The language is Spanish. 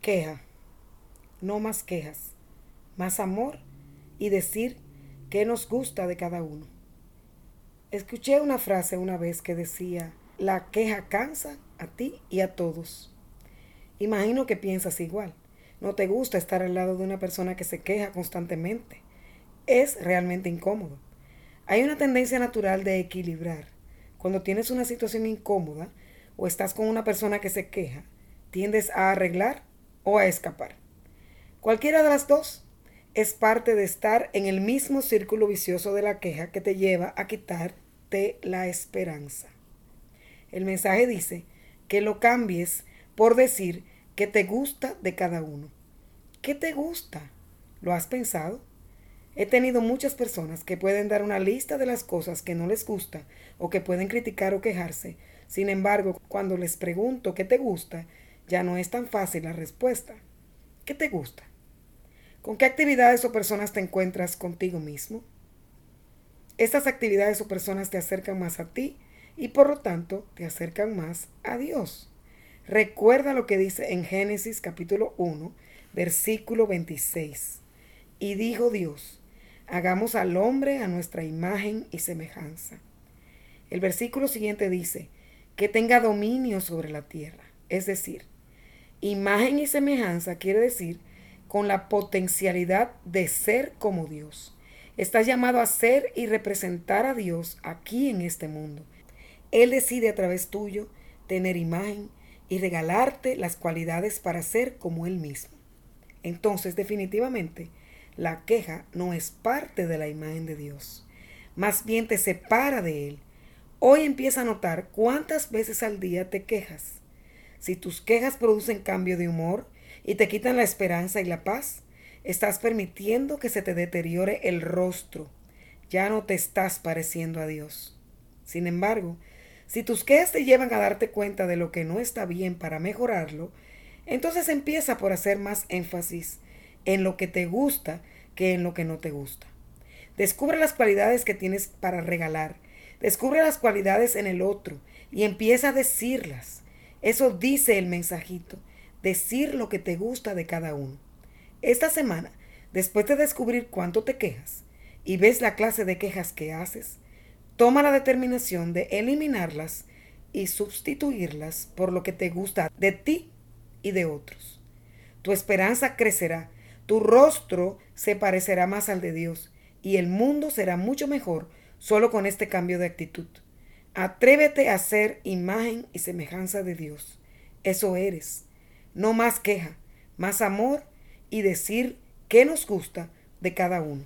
Queja. No más quejas. Más amor y decir qué nos gusta de cada uno. Escuché una frase una vez que decía, la queja cansa a ti y a todos. Imagino que piensas igual. No te gusta estar al lado de una persona que se queja constantemente. Es realmente incómodo. Hay una tendencia natural de equilibrar. Cuando tienes una situación incómoda o estás con una persona que se queja, tiendes a arreglar o a escapar. Cualquiera de las dos es parte de estar en el mismo círculo vicioso de la queja que te lleva a quitarte la esperanza. El mensaje dice que lo cambies por decir que te gusta de cada uno. ¿Qué te gusta? ¿Lo has pensado? He tenido muchas personas que pueden dar una lista de las cosas que no les gusta o que pueden criticar o quejarse. Sin embargo, cuando les pregunto qué te gusta, ya no es tan fácil la respuesta. ¿Qué te gusta? ¿Con qué actividades o personas te encuentras contigo mismo? Estas actividades o personas te acercan más a ti y por lo tanto te acercan más a Dios. Recuerda lo que dice en Génesis capítulo 1, versículo 26. Y dijo Dios, hagamos al hombre a nuestra imagen y semejanza. El versículo siguiente dice, que tenga dominio sobre la tierra. Es decir, imagen y semejanza quiere decir con la potencialidad de ser como Dios. Estás llamado a ser y representar a Dios aquí en este mundo. Él decide a través tuyo tener imagen y regalarte las cualidades para ser como Él mismo. Entonces, definitivamente, la queja no es parte de la imagen de Dios. Más bien te separa de Él. Hoy empieza a notar cuántas veces al día te quejas. Si tus quejas producen cambio de humor, y te quitan la esperanza y la paz, estás permitiendo que se te deteriore el rostro. Ya no te estás pareciendo a Dios. Sin embargo, si tus quejas te llevan a darte cuenta de lo que no está bien para mejorarlo, entonces empieza por hacer más énfasis en lo que te gusta que en lo que no te gusta. Descubre las cualidades que tienes para regalar. Descubre las cualidades en el otro y empieza a decirlas. Eso dice el mensajito decir lo que te gusta de cada uno. Esta semana, después de descubrir cuánto te quejas y ves la clase de quejas que haces, toma la determinación de eliminarlas y sustituirlas por lo que te gusta de ti y de otros. Tu esperanza crecerá, tu rostro se parecerá más al de Dios y el mundo será mucho mejor solo con este cambio de actitud. Atrévete a ser imagen y semejanza de Dios. Eso eres. No más queja, más amor y decir qué nos gusta de cada uno.